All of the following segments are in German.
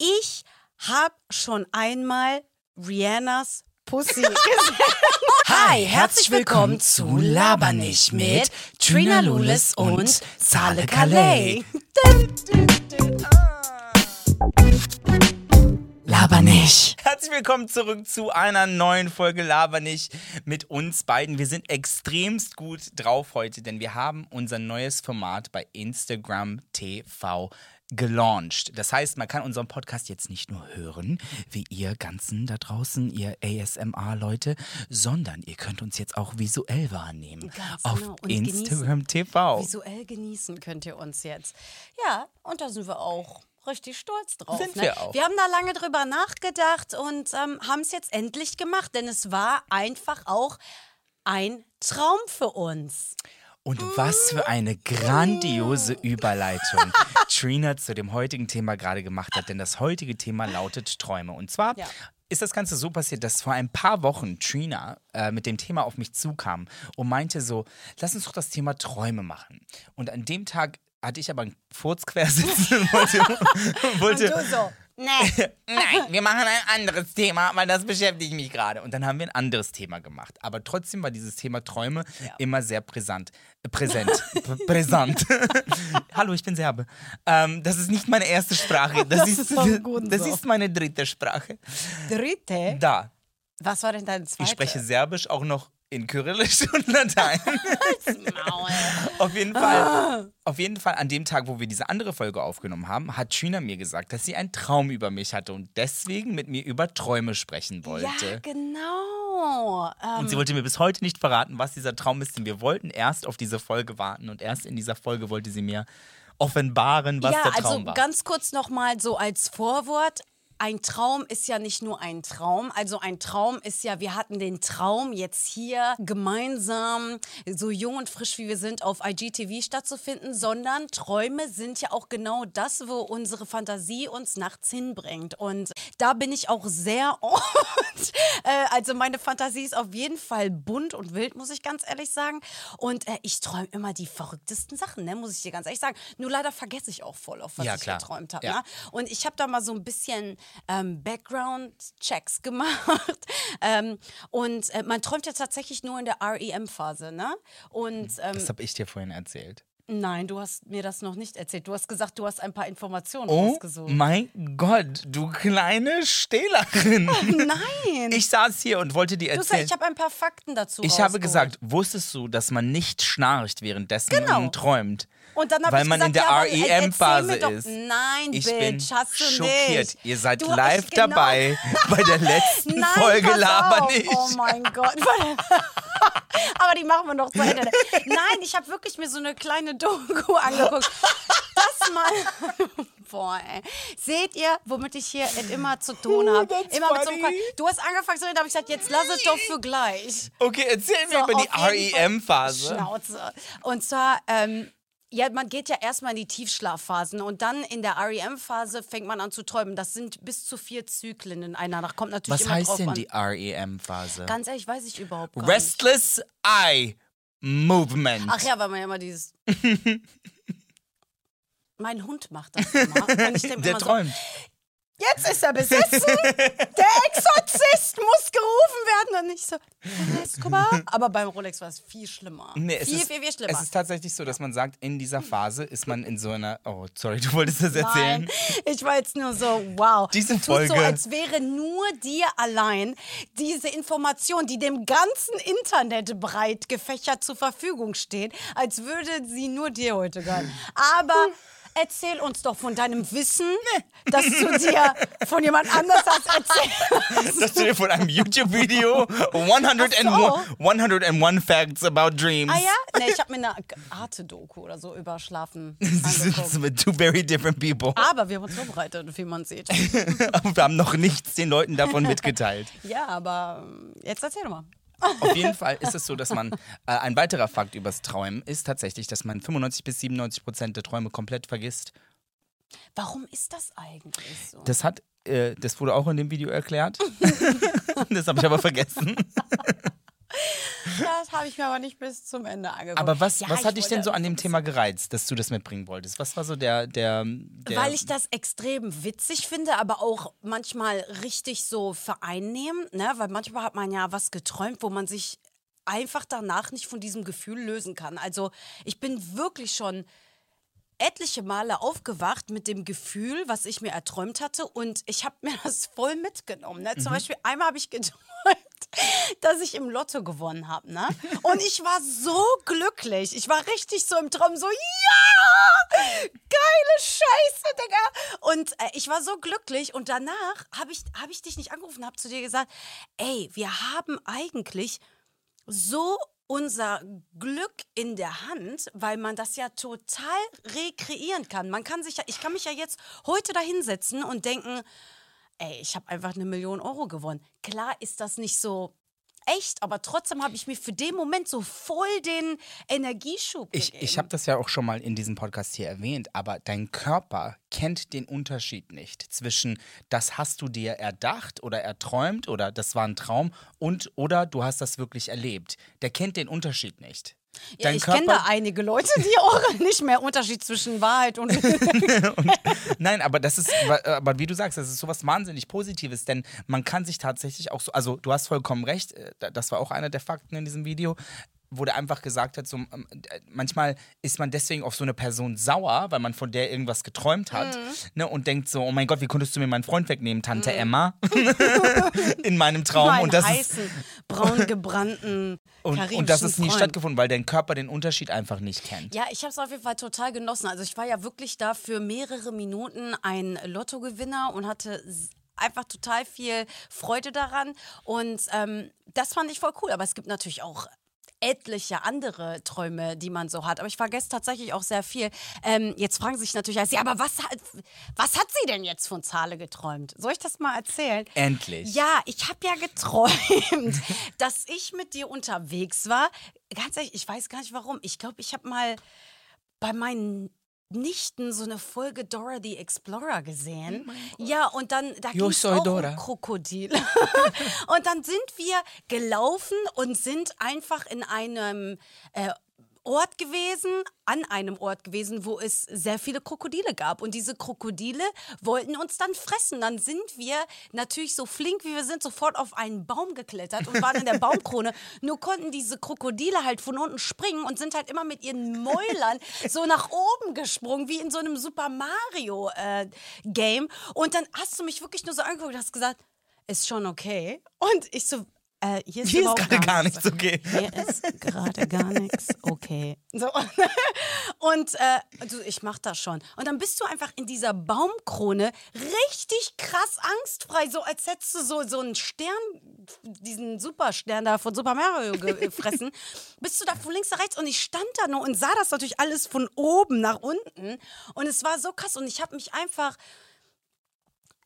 Ich habe schon einmal Rihannas Pussy gesehen. Hi, herzlich willkommen zu Laber nicht mit Trina Lulis und Sale Calais. Laber nicht. Herzlich willkommen zurück zu einer neuen Folge Laber nicht mit uns beiden. Wir sind extremst gut drauf heute, denn wir haben unser neues Format bei Instagram TV gelauncht. Das heißt, man kann unseren Podcast jetzt nicht nur hören, wie ihr ganzen da draußen, ihr ASMR-Leute, sondern ihr könnt uns jetzt auch visuell wahrnehmen. Ganz auf genau. Und Instagram genießen. TV. Visuell genießen könnt ihr uns jetzt. Ja, und da sind wir auch richtig stolz drauf. Sind ne? wir auch. Wir haben da lange drüber nachgedacht und ähm, haben es jetzt endlich gemacht, denn es war einfach auch ein Traum für uns. Und was für eine grandiose Überleitung Trina zu dem heutigen Thema gerade gemacht hat. Denn das heutige Thema lautet Träume. Und zwar Ja. ist das Ganze so passiert, dass vor ein paar Wochen Trina äh, mit dem Thema auf mich zukam und meinte so, lass uns doch das Thema Träume machen. Und an dem Tag hatte ich aber einen Furz quer sitzen und wollte, wollte Du so, nee. Nein, wir machen ein anderes Thema, weil das beschäftigt mich gerade. Und dann haben wir ein anderes Thema gemacht. Aber trotzdem war dieses Thema Träume immer sehr brisant. Äh, präsent. P- Brisant. Hallo, ich bin Serbe. Ähm, das ist nicht meine erste Sprache. Das, Das ist, ist gut das so. ist meine dritte Sprache. Dritte. Da. Was war denn deine zweite? Ich spreche Serbisch auch noch in Kyrillisch und Latein. Maul. Auf jeden Fall. Auf jeden Fall an dem Tag, wo wir diese andere Folge aufgenommen haben, hat Trina mir gesagt, dass sie einen Traum über mich hatte und deswegen mit mir über Träume sprechen wollte. Ja, genau. Ähm, Und sie wollte mir bis heute nicht verraten, was dieser Traum ist, denn wir wollten erst auf diese Folge warten und erst in dieser Folge wollte sie mir offenbaren, was ja, der Traum also war. ganz kurz nochmal so als Vorwort. Ein Traum ist ja nicht nur ein Traum. Also ein Traum ist ja, wir hatten den Traum, jetzt hier gemeinsam, so jung und frisch wie wir sind, auf IGTV stattzufinden, sondern Träume sind ja auch genau das, wo unsere Fantasie uns nachts hinbringt. Und da bin ich auch sehr oft. äh, also meine Fantasie ist auf jeden Fall bunt und wild, muss ich ganz ehrlich sagen. Und äh, ich träume immer die verrücktesten Sachen, ne, muss ich dir ganz ehrlich sagen. Nur leider vergesse ich auch voll auf, was Ja, ich geträumt habe. Ja. Ne? Und ich habe da mal so ein bisschen ähm, Background-Checks gemacht. ähm, und äh, man träumt ja tatsächlich nur in der REM-Phase, ne? Und ähm, das habe ich dir vorhin erzählt. Nein, du hast mir das noch nicht erzählt. Du hast gesagt, du hast ein paar Informationen Oh rausgesucht. mein Gott, du kleine Stehlerin. Nein! Ich saß hier und wollte dir du sagst, erzählen. ich habe ein paar Fakten dazu Ich habe rausgeholt. gesagt, wusstest du, dass man nicht schnarcht, währenddessen Genau. man träumt? Und dann weil ich man gesagt, in der ja, REM-Phase ist. Nein, ich Bitch, bin hast du schockiert. nicht. Ihr seid Du- live ich- genau. dabei bei der letzten Nein, Folge Laber auf. nicht. Oh mein Gott. Aber die machen wir noch zu Ende. Nein, ich habe wirklich mir so eine kleine Doku angeguckt. Das mal. Boah, ey. Seht ihr, womit ich hier immer zu tun habe? that's Immer mit so einem funny. Quatsch. Du hast angefangen zu reden, da habe ich gesagt, jetzt lass es doch für gleich. Okay, erzähl mir So, über die REM-Phase. Schnauze. Und zwar, ähm, ja, man geht ja erstmal in die Tiefschlafphasen und dann in der REM-Phase fängt man an zu träumen. Das sind bis zu vier Zyklen in einer Nacht. Kommt natürlich Was heißt denn an. die REM-Phase? Ganz ehrlich, weiß ich überhaupt gar nicht. Restless Eye Movement. Ach ja, weil man ja immer dieses. mein Hund macht das immer. Der immer träumt. So, Jetzt ist er besessen. Der Exorzist muss gerufen Und nicht so, Escobar. Aber beim Rolex war es viel schlimmer. Nee, es viel, ist, viel, viel schlimmer. Es ist tatsächlich so, dass man sagt, in dieser Phase ist man in so einer. Oh, sorry, du wolltest das erzählen. Nein, ich war jetzt nur so, wow. Diese Folge- so, als wäre nur dir allein diese Information, die dem ganzen Internet breit gefächert zur Verfügung steht, als würde sie nur dir heute gehören. Aber erzähl uns doch von deinem Wissen, dass du dir von jemand anders hast erzählt. Dass du dir von einem YouTube-Video 101, Ach 101 Facts about dreams. Ah ja? Nee, ich habe mir eine Arte-Doku oder so über Schlafen Das angeguckt. sind two very different people. Aber wir haben uns vorbereitet, wie man sieht. Aber wir haben noch nichts den Leuten davon mitgeteilt. Ja, aber ähm, jetzt erzähl doch mal. Auf jeden Fall ist es so, dass man, äh, ein weiterer Fakt übers Träumen ist tatsächlich, dass man 95 bis 97 Prozent der Träume komplett vergisst. Warum ist das eigentlich so? Das hat, äh, das wurde auch in dem Video erklärt. das habe ich aber vergessen. Das habe ich mir aber nicht bis zum Ende angeguckt. Aber was, Ja, was ich hat dich denn so an dem Thema gereizt, dass du das mitbringen wolltest? Was war so der, der, der Weil ich das extrem witzig finde, aber auch manchmal richtig so vereinnehmend, ne? Weil manchmal hat man ja was geträumt, wo man sich einfach danach nicht von diesem Gefühl lösen kann. Also ich bin wirklich schon etliche Male aufgewacht mit dem Gefühl, was ich mir erträumt hatte und ich habe mir das voll mitgenommen. Ne? Zum Beispiel einmal habe ich geträumt, dass ich im Lotto gewonnen habe. Ne? Und ich war so glücklich. Ich war richtig so im Traum so, ja, geile Scheiße, Digga. Und äh, ich war so glücklich und danach habe ich, hab ich dich nicht angerufen, habe zu dir gesagt, ey, wir haben eigentlich so unser Glück in der Hand, weil man das ja total rekreieren kann. Man kann sich ja, ich kann mich ja jetzt heute da hinsetzen und denken, ey, ich habe einfach eine Million Euro gewonnen. Klar ist das nicht so echt, aber trotzdem habe ich mir für den Moment so voll den Energieschub Ich, gegeben. ich habe das ja auch schon mal in diesem Podcast hier erwähnt, aber dein Körper kennt den Unterschied nicht zwischen das hast du dir erdacht oder erträumt oder das war ein Traum und oder du hast das wirklich erlebt. Der kennt den Unterschied nicht. Ja, ich kenne da einige Leute, die auch nicht mehr Unterschied zwischen Wahrheit und Nein, aber das ist, aber wie du sagst, das ist sowas wahnsinnig Positives, denn man kann sich tatsächlich auch so, also du hast vollkommen recht, äh, das war auch einer der Fakten in diesem Video, der einfach gesagt hat, so, ähm, äh, manchmal ist man deswegen auf so eine Person sauer, weil man von der irgendwas geträumt hat Mhm. ne, und denkt so, oh mein Gott, wie konntest du mir meinen Freund wegnehmen, Tante Emma, in meinem Traum. meinen und das ist, heißen, braun gebrannten und, und das ist nie Freund. stattgefunden, weil dein Körper den Unterschied einfach nicht kennt. Ja, ich habe es auf jeden Fall total genossen. Also ich war ja wirklich da für mehrere Minuten ein Lottogewinner und hatte einfach total viel Freude daran. Und ähm, das fand ich voll cool. Aber es gibt natürlich auch etliche andere Träume, die man so hat. Aber ich vergesse tatsächlich auch sehr viel. Ähm, jetzt fragen sich natürlich, ja, aber was hat, was hat sie denn jetzt von Zahle geträumt? Soll ich das mal erzählen? Endlich. Ja, ich habe ja geträumt, dass ich mit dir unterwegs war. Ganz ehrlich, ich weiß gar nicht warum. Ich glaube, ich habe mal bei meinen Nichten so eine Folge Dora the Explorer gesehen. ja, und dann da ging es auch Dora. um Krokodil. und dann sind wir gelaufen und sind einfach in einem äh, Ort gewesen, an einem Ort gewesen, wo es sehr viele Krokodile gab. Und diese Krokodile wollten uns dann fressen. Dann sind wir natürlich so flink, wie wir sind, sofort auf einen Baum geklettert und waren in der Baumkrone. Nur konnten diese Krokodile halt von unten springen und sind halt immer mit ihren Mäulern so nach oben gesprungen, wie in so einem Super Mario äh, Game. Und dann hast du mich wirklich nur so angeguckt und hast gesagt, ist schon okay. Und ich so, äh, hier ist, Hier ist gerade gar nichts okay. Hier ist gerade gar nichts okay. So. Und äh, du, ich mach das schon. Und dann bist du einfach in dieser Baumkrone richtig krass angstfrei, so als hättest du so, so einen Stern, diesen Superstern da von Super Mario gefressen. bist du da von links nach rechts und ich stand da nur und sah das natürlich alles von oben nach unten. Und es war so krass und ich habe mich einfach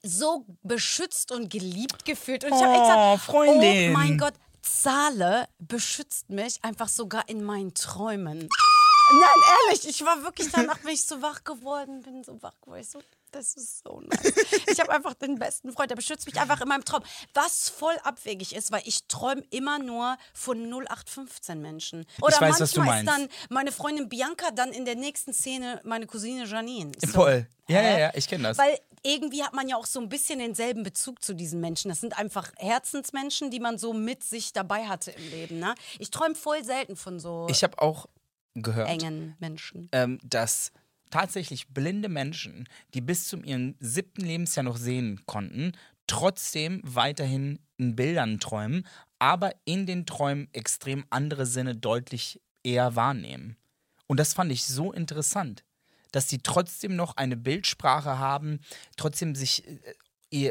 so beschützt und geliebt gefühlt. Und ich habe Oh, gesagt, Freundin. oh mein Gott, Zahle beschützt mich einfach sogar in meinen Träumen. Nein, ehrlich, ich war wirklich danach, bin ich so wach geworden, bin so wach geworden. Ich so, das ist so nice. Ich habe einfach den besten Freund, der beschützt mich einfach in meinem Traum. Was voll abwegig ist, weil ich träume immer nur von 0815 Menschen. Oder weiß, was du manchmal ist dann meine Freundin Bianca, dann in der nächsten Szene meine Cousine Janine. So, Voll. Ja, ja, ja, ich kenne das. Weil irgendwie hat man ja auch so ein bisschen denselben Bezug zu diesen Menschen. Das sind einfach Herzensmenschen, die man so mit sich dabei hatte im Leben. Ne? Ich träume voll selten von so Ich habe auch gehört, engen Menschen. ähm, dass tatsächlich blinde Menschen, die bis zum ihrem siebten Lebensjahr noch sehen konnten, trotzdem weiterhin in Bildern träumen, aber in den Träumen extrem andere Sinne deutlich eher wahrnehmen. Und das fand ich so interessant, dass sie trotzdem noch eine Bildsprache haben, trotzdem sich äh,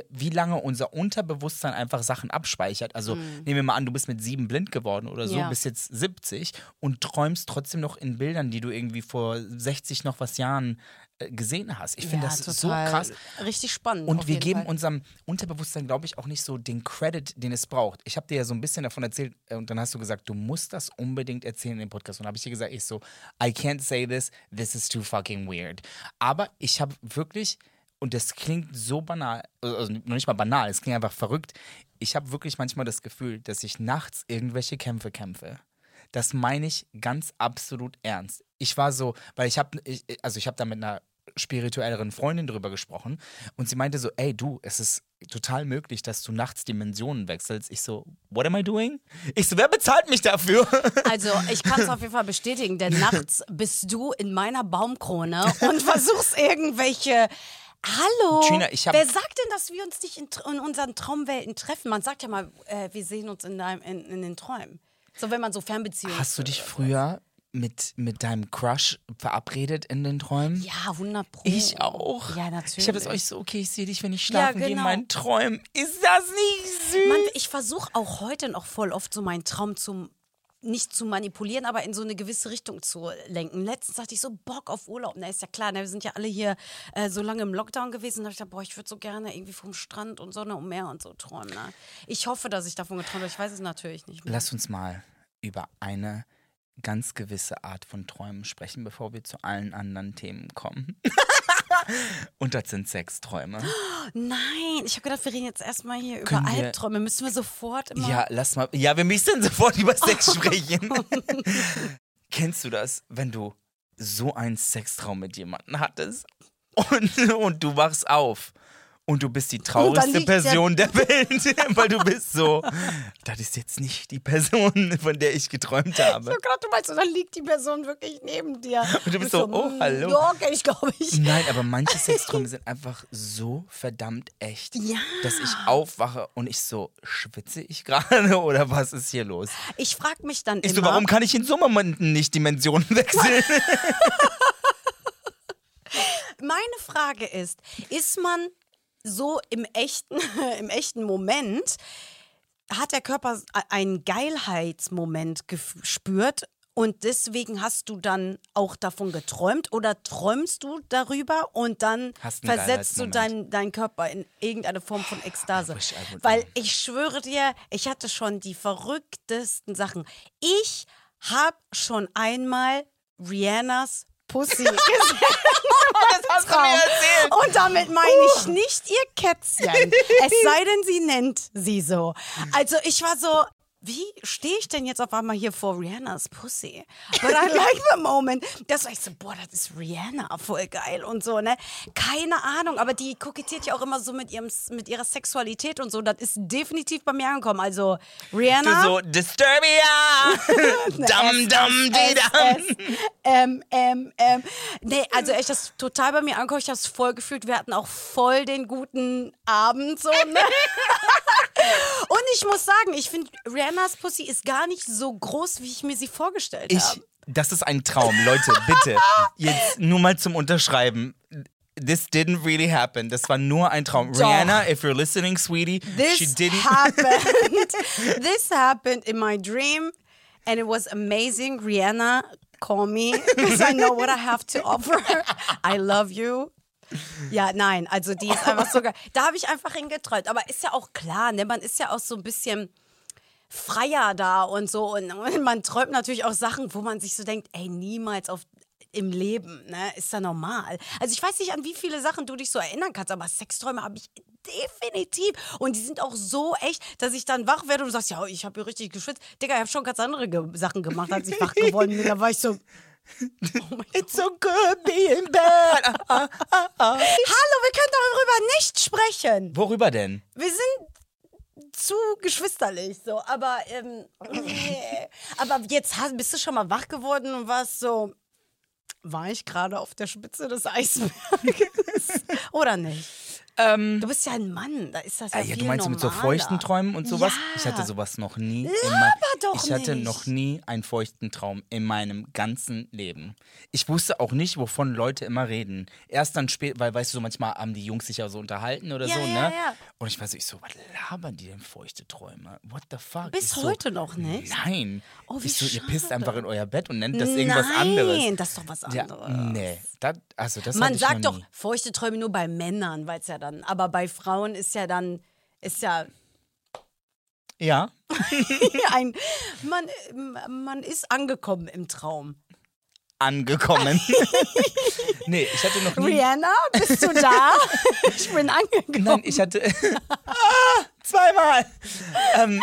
wie lange unser Unterbewusstsein einfach Sachen abspeichert. Also nehmen wir mal an, du bist mit sieben blind geworden oder so, Ja. bist jetzt 70 und träumst trotzdem noch in Bildern, die du irgendwie vor 60 noch was Jahren äh, gesehen hast. Ich finde Ja, das so krass. Richtig spannend. Und wir geben Fall. unserem Unterbewusstsein, glaube ich, auch nicht so den Credit, den es braucht. Ich habe dir ja so ein bisschen davon erzählt äh, und dann hast du gesagt, du musst das unbedingt erzählen in dem Podcast. Und habe ich dir gesagt, ich so, I can't say this, this is too fucking weird. Aber ich habe wirklich und das klingt so banal, also noch nicht mal banal, es klingt einfach verrückt. Ich habe wirklich manchmal das Gefühl, dass ich nachts irgendwelche Kämpfe kämpfe. Das meine ich ganz absolut ernst. Ich war so, weil ich habe, also ich habe da mit einer spirituelleren Freundin drüber gesprochen und sie meinte so, ey du, es ist total möglich, dass du nachts Dimensionen wechselst. Ich so, what am I doing? Ich so, wer bezahlt mich dafür? Also ich kann es auf jeden Fall bestätigen, denn nachts bist du in meiner Baumkrone und versuchst irgendwelche Hallo. Gina, Wer sagt denn, dass wir uns nicht in, in unseren Traumwelten treffen? Man sagt ja mal, äh, wir sehen uns in, deinem, in, in den Träumen. So, wenn man so Fernbeziehungen. Hast du dich früher mit, mit deinem Crush verabredet in den Träumen? Ja, 100 Pro. Ich auch. Ja, natürlich. Ich habe das euch so, okay, ich sehe dich, wenn ich schlafen gehe in genau. meinen Träumen. Ist das nicht süß? Mann, ich versuche auch heute noch voll oft so meinen Traum zum nicht zu manipulieren, aber in so eine gewisse Richtung zu lenken. Letztens hatte ich so Bock auf Urlaub. Na, ist ja klar, ne, wir sind ja alle hier äh, so lange im Lockdown gewesen. Da habe ich gedacht, boah, ich würde so gerne irgendwie vom Strand und Sonne und Meer und so träumen. Ne? Ich hoffe, dass ich davon geträumt habe. Ich weiß es natürlich nicht mehr. Lass uns mal über eine ganz gewisse Art von Träumen sprechen, bevor wir zu allen anderen Themen kommen. Und das sind Sexträume. Nein, ich habe gedacht, wir reden jetzt erstmal hier über Können wir- Albträume. Müssen wir sofort immer. Ja, lass mal. Ja, wir müssen sofort über Sex sprechen. Kennst du das, wenn du so einen Sextraum mit jemandem hattest und, und du wachst auf und du bist die traurigste liegt der- Person der Welt, weil du bist so, das ist jetzt nicht die Person, von der ich geträumt Ich habe. habe gedacht, du meinst, so, dann liegt die Person wirklich neben dir. Und du bist so, oh, mm, hallo. Ja, okay, ich glaube ich. Nein, aber manche Sexträume sind einfach so verdammt echt, Ja. dass ich aufwache und ich so, schwitze ich gerade oder was ist hier los? Ich frage mich dann Ich immer. so, warum kann ich in so Momenten nicht Dimensionen wechseln? Meine Frage ist, ist man so im echten, im echten Moment, hat der Körper einen Geilheitsmoment gespürt und deswegen hast du dann auch davon geträumt oder träumst du darüber und dann versetzt du deinen deinen Körper in irgendeine Form von Ekstase. Weil ich schwöre dir, ich hatte schon die verrücktesten Sachen. Ich habe schon einmal Rihannas Pussy gesehen. das hast du mir erzählt. Und damit meine ich nicht ihr Kätzchen. Es sei denn, sie nennt sie so. Also ich war so, wie stehe ich denn jetzt auf einmal hier vor Rihannas Pussy? But I like the moment. Das war ich so, boah, das ist Rihanna, voll geil und so, ne? Keine Ahnung, aber die kokettiert ja auch immer so mit, ihrem, mit ihrer Sexualität und so. Das ist definitiv bei mir angekommen. Also Rihanna. Du so, Disturbia! dum, dum, di, dum. Ähm, ähm, ähm. Nee, also echt, das ist total bei mir angekommen. Ich habe es voll gefühlt. Wir hatten auch voll den guten Abend so, ne? Und ich muss sagen, ich finde, Rihannas Pussy ist gar nicht so groß, wie ich mir sie vorgestellt habe. das ist ein Traum, Leute, bitte. Jetzt nur mal zum Unterschreiben. This didn't really happen. Das war nur ein Traum. Doch. Rihanna, if you're listening, sweetie, she This didn't. happened. this happened in my dream and it was amazing. Rihanna, call me because I know what I have to offer. I love you. Ja, nein, also die ist einfach so geil. Da habe ich einfach hingeträumt. Aber ist ja auch klar, ne? man ist ja auch so ein bisschen freier da und so. Und, man träumt natürlich auch Sachen, wo man sich so denkt, ey, niemals auf im Leben, ne? Ist ja normal. Also ich weiß nicht, an wie viele Sachen du dich so erinnern kannst, aber Sexträume habe ich definitiv. Und die sind auch so echt, dass ich dann wach werde und sagst, ja, ich habe hier richtig geschwitzt. Digga, ich habe schon ganz andere ge Sachen gemacht, als ich wach geworden bin. Da war ich so, It's so good being bad. hallo, wir können darüber nicht sprechen. Worüber denn? Wir sind zu geschwisterlich, so. Aber, ähm, nee. aber jetzt hast, bist du schon mal wach geworden und warst so, war ich gerade auf der Spitze des Eisberges? Oder nicht? Ähm, Du bist ja ein Mann, da ist das ja, Ah, ja, viel du meinst mit so normaler. feuchten Träumen und sowas? Ja. Ich hatte sowas noch nie. Laber doch ich hatte nicht. noch nie einen feuchten Traum in meinem ganzen Leben. Ich wusste auch nicht, wovon Leute immer reden. Erst dann später, weil weißt du, so manchmal haben die Jungs sich ja so unterhalten oder Ja, so, ja, ne? ja. Und ich war so, ich so, was labern die denn feuchte Träume? What the fuck? Bis ich so, heute noch nicht? Nein. Oh, wie ich so, ihr pisst einfach in euer Bett und nennt das irgendwas anderes. Nein, das ist doch was Ja, anderes. nee. Das, also das Man sagt doch feuchte Träume nur bei Männern, weil es ja dann, aber bei Frauen ist ja dann, ist ja Ja. ein, man, man ist angekommen im Traum. angekommen. nee, ich hatte noch nie. Rihanna, bist du da? ich bin angekommen. Nein, ich hatte. ah, zweimal! Ähm,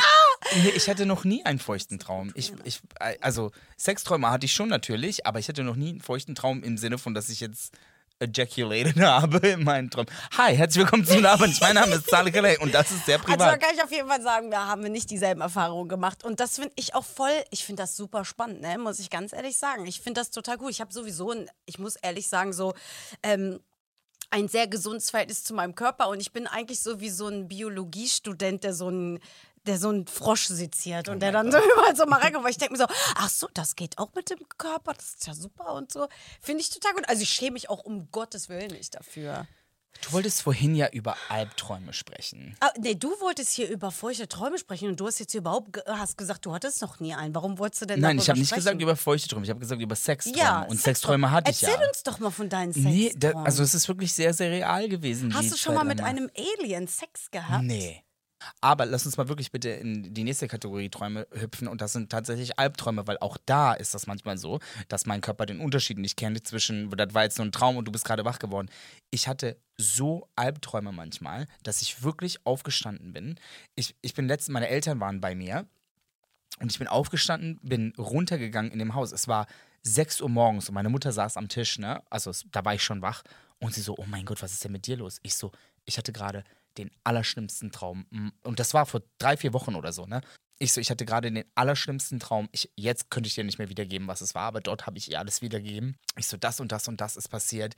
nee, ich hatte noch nie einen feuchten Traum. Ich, ich, also, Sexträume hatte ich schon natürlich, aber ich hatte noch nie einen feuchten Traum im Sinne von, dass ich jetzt ejaculated habe in meinen Traum. Hi, herzlich willkommen zu Abend. Mein Name ist Saleh Kalei und das ist sehr privat. Also da kann ich auf jeden Fall sagen, da haben wir nicht dieselben Erfahrungen gemacht. Und das finde ich auch voll, ich finde das super spannend, ne? muss ich ganz ehrlich sagen. Ich finde das total gut. Ich habe sowieso, ein, ich muss ehrlich sagen, so ähm, ein sehr gesundes Verhältnis zu meinem Körper und ich bin eigentlich so wie so ein Biologiestudent, der so ein der so einen Frosch seziert und oh der dann so überall so mal reinkommt. Weil ich denke mir so, ach so, das geht auch mit dem Körper, das ist ja super und so. Finde ich total gut. Also ich schäme mich auch um Gottes Willen nicht dafür. Du wolltest vorhin ja über Albträume sprechen. Ah, nee, du wolltest hier über feuchte Träume sprechen und du hast jetzt überhaupt ge hast gesagt, du hattest noch nie einen. Warum wolltest du denn Nein, ich habe nicht gesagt über feuchte Träume, ich habe gesagt über Sexträume. Ja, und Sexträume hatte ich ja. Erzähl uns doch mal von deinen Sexträumen. Nee, da, also es ist wirklich sehr, sehr real gewesen. Hast du schon mal mit einem Alien Sex gehabt? Nee. Aber lass uns mal wirklich bitte in die nächste Kategorie Träume hüpfen und das sind tatsächlich Albträume, weil auch da ist das manchmal so, dass mein Körper den Unterschied nicht kennt zwischen, das war jetzt nur ein Traum und du bist gerade wach geworden. Ich hatte so Albträume manchmal, dass ich wirklich aufgestanden bin. Ich, ich bin letztens, meine Eltern waren bei mir und ich bin aufgestanden, bin runtergegangen in dem Haus. Es war 6 Uhr morgens und meine Mutter saß am Tisch, ne? Also da war ich schon wach und sie so, oh mein Gott, was ist denn mit dir los? Ich so, ich hatte gerade den allerschlimmsten Traum. Und das war vor drei, vier Wochen oder so, ne? Ich so, ich hatte gerade den allerschlimmsten Traum. Ich, jetzt könnte ich dir nicht mehr wiedergeben, was es war, aber dort habe ich ihr alles wiedergegeben. Ich so, das und das und das ist passiert.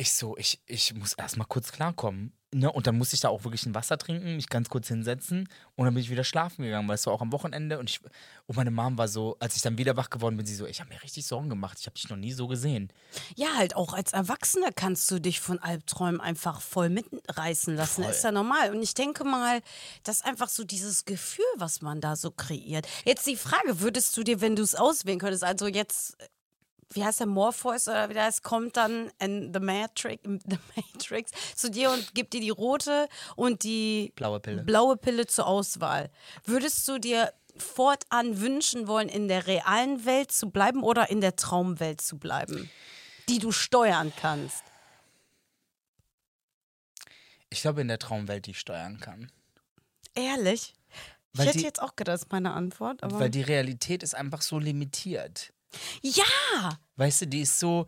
Ich so, ich, ich muss erstmal kurz klarkommen. Ne? Und dann musste ich da auch wirklich ein Wasser trinken, mich ganz kurz hinsetzen und dann bin ich wieder schlafen gegangen, weil es war auch am Wochenende und, ich, und meine Mom war so, als ich dann wieder wach geworden bin, sie so, ich habe mir richtig Sorgen gemacht, ich habe dich noch nie so gesehen. Ja, halt auch als Erwachsener kannst du dich von Albträumen einfach voll mitreißen lassen, voll. ist ja normal. Und ich denke mal, das ist einfach so dieses Gefühl, was man da so kreiert. Jetzt die Frage, würdest du dir, wenn du es auswählen könntest, also jetzt wie heißt der, Morpheus oder wie der heißt, kommt dann in The Matrix, The Matrix zu dir und gibt dir die rote und die blaue Pille. blaue Pille zur Auswahl. Würdest du dir fortan wünschen wollen, in der realen Welt zu bleiben oder in der Traumwelt zu bleiben, die du steuern kannst? Ich glaube, in der Traumwelt, die ich steuern kann. Ehrlich? Weil ich hätte die, jetzt auch gedacht, das ist meine Antwort. weil die Realität ist einfach so limitiert. Ja! Weißt du, die ist so.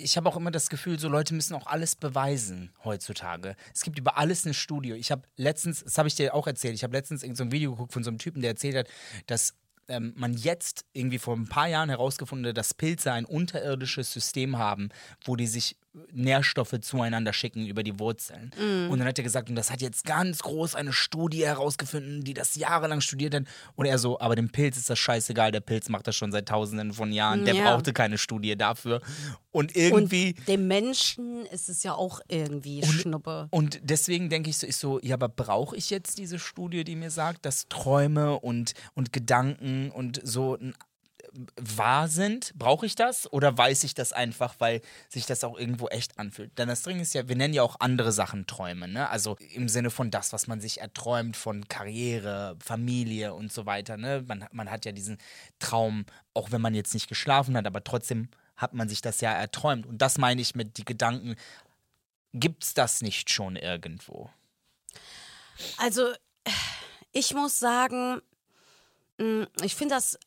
Ich habe auch immer das Gefühl, so Leute müssen auch alles beweisen heutzutage. Es gibt über alles ein Studio. Ich habe letztens, das habe ich dir auch erzählt, ich habe letztens irgend so ein Video geguckt von so einem Typen, der erzählt hat, dass ähm, man jetzt irgendwie vor ein paar Jahren herausgefunden hat, dass Pilze ein unterirdisches System haben, wo die sich Nährstoffe zueinander schicken über die Wurzeln. Mm. Und dann hat er gesagt, und das hat jetzt ganz groß eine Studie herausgefunden, die das jahrelang studiert hat. Und er so, aber dem Pilz ist das scheißegal, der Pilz macht das schon seit tausenden von Jahren, der ja. brauchte keine Studie dafür. Und irgendwie. Und dem Menschen ist es ja auch irgendwie und, Schnuppe. Und deswegen denke ich so, ich so, ja, aber brauche ich jetzt diese Studie, die mir sagt, dass Träume und, und Gedanken und so ein wahr sind? Brauche ich das? Oder weiß ich das einfach, weil sich das auch irgendwo echt anfühlt? Denn das Ding ist ja, wir nennen ja auch andere Sachen Träume, ne? Also im Sinne von das, was man sich erträumt von Karriere, Familie und so weiter, ne? Man, man hat ja diesen Traum, auch wenn man jetzt nicht geschlafen hat, aber trotzdem hat man sich das ja erträumt. Und das meine ich mit die Gedanken, gibt es das nicht schon irgendwo? Also, ich muss sagen, mm, ich finde das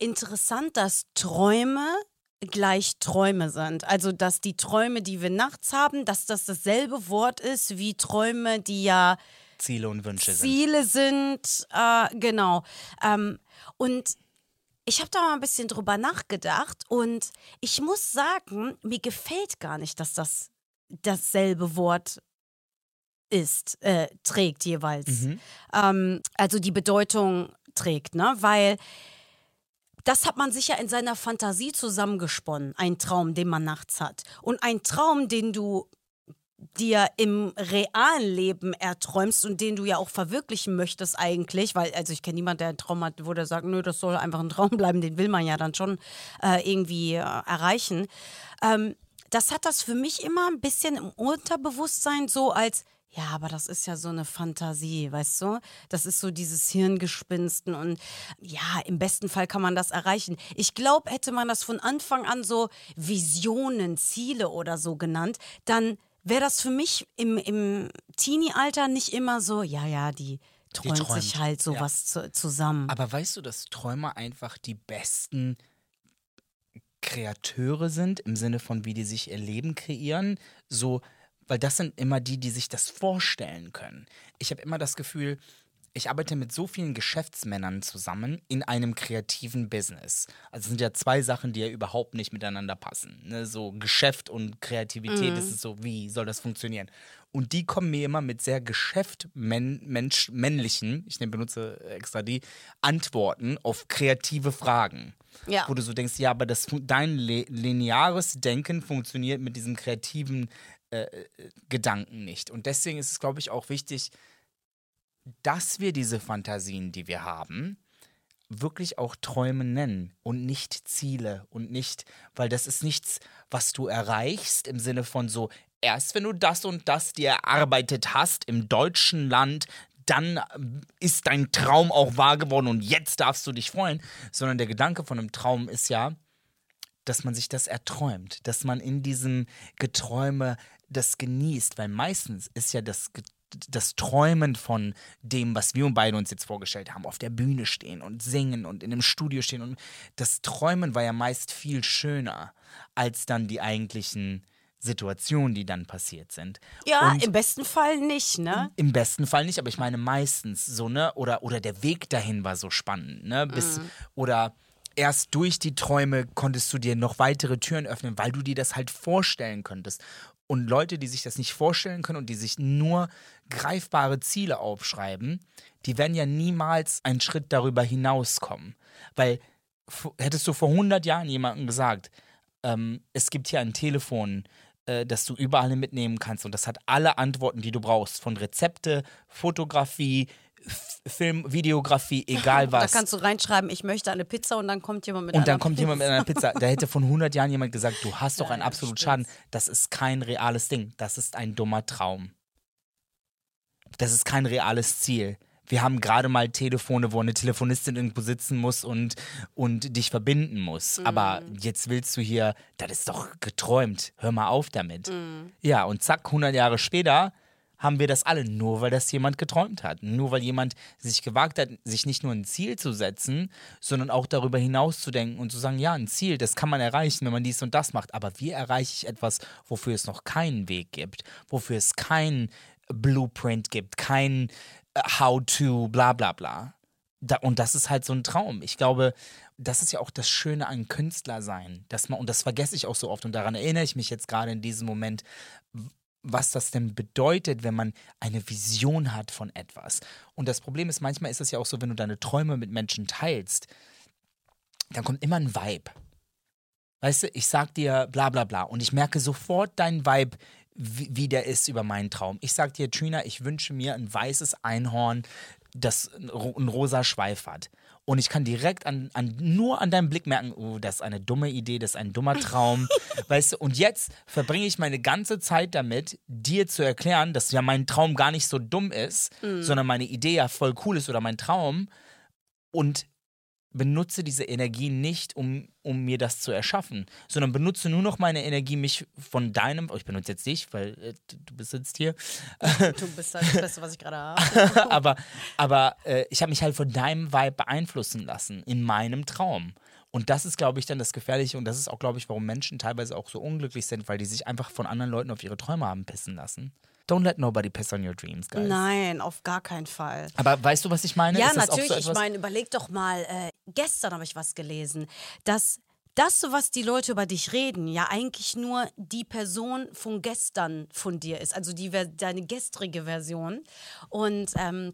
interessant, dass Träume gleich Träume sind. Also, dass die Träume, die wir nachts haben, dass das dasselbe Wort ist wie Träume, die ja Ziele und Wünsche Ziele sind. sind äh, genau. Ähm, und ich habe da mal ein bisschen drüber nachgedacht und ich muss sagen, mir gefällt gar nicht, dass das dasselbe Wort ist, äh, trägt jeweils. Mhm. Ähm, also die Bedeutung trägt, ne? Weil das hat man sich ja in seiner Fantasie zusammengesponnen, ein Traum, den man nachts hat. Und ein Traum, den du dir im realen Leben erträumst und den du ja auch verwirklichen möchtest eigentlich, weil also ich kenne niemanden, der einen Traum hat, wo der sagt, nö, das soll einfach ein Traum bleiben, den will man ja dann schon äh, irgendwie äh, erreichen. Ähm, das hat das für mich immer ein bisschen im Unterbewusstsein so als Ja, aber das ist ja so eine Fantasie, weißt du? Das ist so dieses Hirngespinsten und ja, im besten Fall kann man das erreichen. Ich glaube, hätte man das von Anfang an so Visionen, Ziele oder so genannt, dann wäre das für mich im, im Teenie-Alter nicht immer so, ja, ja, die träumt, träumt, sich halt sowas zu, zusammen. Aber weißt du, dass Träumer einfach die besten Kreateure sind, im Sinne von, wie die sich ihr Leben kreieren? So, weil das sind immer die, die sich das vorstellen können. Ich habe immer das Gefühl, ich arbeite mit so vielen Geschäftsmännern zusammen in einem kreativen Business. Also es sind ja zwei Sachen, die ja überhaupt nicht miteinander passen. Ne? So Geschäft und Kreativität, das ist so, wie soll das funktionieren? Und die kommen mir immer mit sehr geschäftmännlichen, ich nehme, benutze extra die, Antworten auf kreative Fragen. Ja. Wo du so denkst, ja, aber das, dein li- lineares Denken funktioniert mit diesem kreativen äh, äh, Gedanken nicht. Und deswegen ist es, glaube ich, auch wichtig, dass wir diese Fantasien, die wir haben, wirklich auch Träume nennen und nicht Ziele und nicht, weil das ist nichts, was du erreichst im Sinne von so, erst wenn du das und das dir erarbeitet hast im deutschen Land, dann ist dein Traum auch wahr geworden und jetzt darfst du dich freuen, sondern der Gedanke von einem Traum ist ja, dass man sich das erträumt, dass man in diesem Geträume das genießt, weil meistens ist ja das, Ge- das Träumen von dem, was wir beide uns jetzt vorgestellt haben, auf der Bühne stehen und singen und in einem Studio stehen und das Träumen war ja meist viel schöner als dann die eigentlichen Situationen, die dann passiert sind. ja, und im besten Fall nicht, ne? im besten Fall nicht, aber ich meine meistens so, ne? Oder, oder der Weg dahin war so spannend, ne? Bis, Oder erst durch die Träume konntest du dir noch weitere Türen öffnen, weil du dir das halt vorstellen könntest. Und Leute, die sich das nicht vorstellen können und die sich nur greifbare Ziele aufschreiben, die werden ja niemals einen Schritt darüber hinauskommen. Weil hättest du vor 100 Jahren jemandem gesagt, ähm, es gibt hier ein Telefon, äh, das du überall mitnehmen kannst und das hat alle Antworten, die du brauchst, von Rezepte, Fotografie, Film, Videografie, egal Da was. kannst du reinschreiben, ich möchte eine Pizza und dann kommt jemand mit Und einer dann kommt Pizza. jemand mit einer Pizza. Da hätte von 100 Jahren jemand gesagt, du hast doch Ja, einen ja, absolut stimmt's. Schaden. Das ist kein reales Ding. Das ist ein dummer Traum. Das ist kein reales Ziel. Wir haben gerade mal Telefone, wo eine Telefonistin irgendwo sitzen muss und, und dich verbinden muss. Aber jetzt willst du hier, das ist doch geträumt. Hör mal auf damit. Ja, und zack, 100 Jahre später haben wir das alle, nur weil das jemand geträumt hat. Nur weil jemand sich gewagt hat, sich nicht nur ein Ziel zu setzen, sondern auch darüber hinaus zu denken und zu sagen, ja, ein Ziel, das kann man erreichen, wenn man dies und das macht. Aber wie erreiche ich etwas, wofür es noch keinen Weg gibt, wofür es keinen Blueprint gibt, kein äh, How-to, bla bla bla. Da, und das ist halt so ein Traum. Ich glaube, das ist ja auch das Schöne an Künstler sein, dass man, und das vergesse ich auch so oft, und daran erinnere ich mich jetzt gerade in diesem Moment, was das denn bedeutet, wenn man eine Vision hat von etwas. Und das Problem ist, manchmal ist es ja auch so, wenn du deine Träume mit Menschen teilst, dann kommt immer ein Vibe. Weißt du, ich sag dir bla bla bla und ich merke sofort deinen Vibe, wie, wie der ist über meinen Traum. Ich sag dir, Trina, ich wünsche mir ein weißes Einhorn, das einen rosa Schweif hat. Und ich kann direkt an, an, nur an deinem Blick merken, oh, das ist eine dumme Idee, das ist ein dummer Traum. weißt du, und jetzt verbringe ich meine ganze Zeit damit, dir zu erklären, dass ja mein Traum gar nicht so dumm ist, sondern meine Idee ja voll cool ist oder mein Traum. Und benutze diese Energie nicht, um, um mir das zu erschaffen, sondern benutze nur noch meine Energie, mich von deinem, oh, ich benutze jetzt dich, weil äh, du bist jetzt hier, Du bist halt das Beste, was ich gerade habe. aber, aber äh, ich habe mich halt von deinem Vibe beeinflussen lassen in meinem Traum. Und das ist, glaube ich, dann das Gefährliche und das ist auch, glaube ich, warum Menschen teilweise auch so unglücklich sind, weil die sich einfach von anderen Leuten auf ihre Träume haben pissen lassen. Don't let nobody piss on your dreams, guys. Nein, auf gar keinen Fall. Aber weißt du, was ich meine? Ja, natürlich. So ich meine, überleg doch mal, äh, gestern habe ich was gelesen, dass das, was die Leute über dich reden, ja eigentlich nur die Person von gestern von dir ist, also die, deine gestrige Version und, ähm,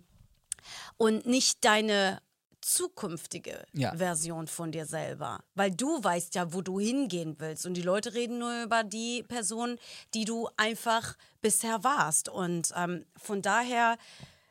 und nicht deine zukünftige Ja. Version von dir selber. Weil du weißt ja, wo du hingehen willst. Und die Leute reden nur über die Person, die du einfach bisher warst. Und ähm, von daher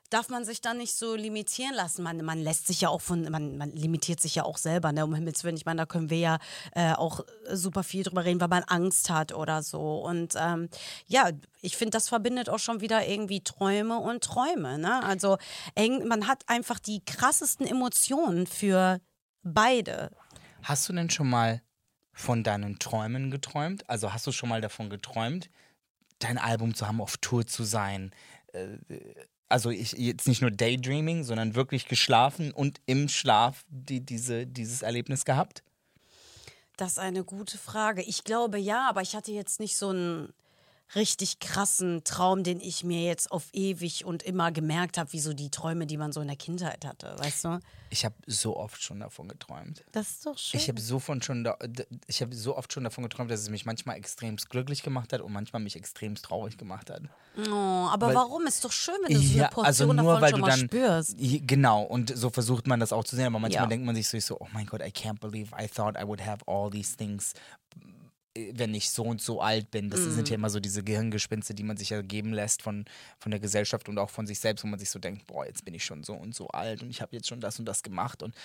darf man sich dann nicht so limitieren lassen. Man, man lässt sich ja auch von, man, man limitiert sich ja auch selber, ne? um Himmels Willen. Ich meine, da können wir ja äh, auch super viel drüber reden, weil man Angst hat oder so. Und ähm, ja, ich finde, das verbindet auch schon wieder irgendwie Träume und Träume. Ne? Also eng, man hat einfach die krassesten Emotionen für beide. Hast du denn schon mal von deinen Träumen geträumt? Also hast du schon mal davon geträumt, dein Album zu haben, auf Tour zu sein? Äh, also ich jetzt nicht nur Daydreaming, sondern wirklich geschlafen und im Schlaf die, diese, dieses Erlebnis gehabt? Das ist eine gute Frage. Ich glaube ja, aber ich hatte jetzt nicht so ein richtig krassen Traum, den ich mir jetzt auf ewig und immer gemerkt habe, wie so die Träume, die man so in der Kindheit hatte, weißt du? Ich habe so oft schon davon geträumt. Das ist doch schön. Ich habe so, schon da, ich hab so oft schon davon geträumt, dass es mich manchmal extrem glücklich gemacht hat und manchmal mich extrem traurig gemacht hat. Oh, aber weil, warum? Ist doch schön, wenn du so eine Portion also nur, davon weil schon du mal dann, spürst. Genau, und so versucht man das auch zu sehen, aber manchmal Ja. denkt man sich so, so, oh mein Gott, I can't believe I thought I would have all these things wenn ich so und so alt bin. Das sind ja immer so diese Gehirngespinste, die man sich ja geben lässt von, von der Gesellschaft und auch von sich selbst, wo man sich so denkt, boah, jetzt bin ich schon so und so alt und ich habe jetzt schon das und das gemacht und,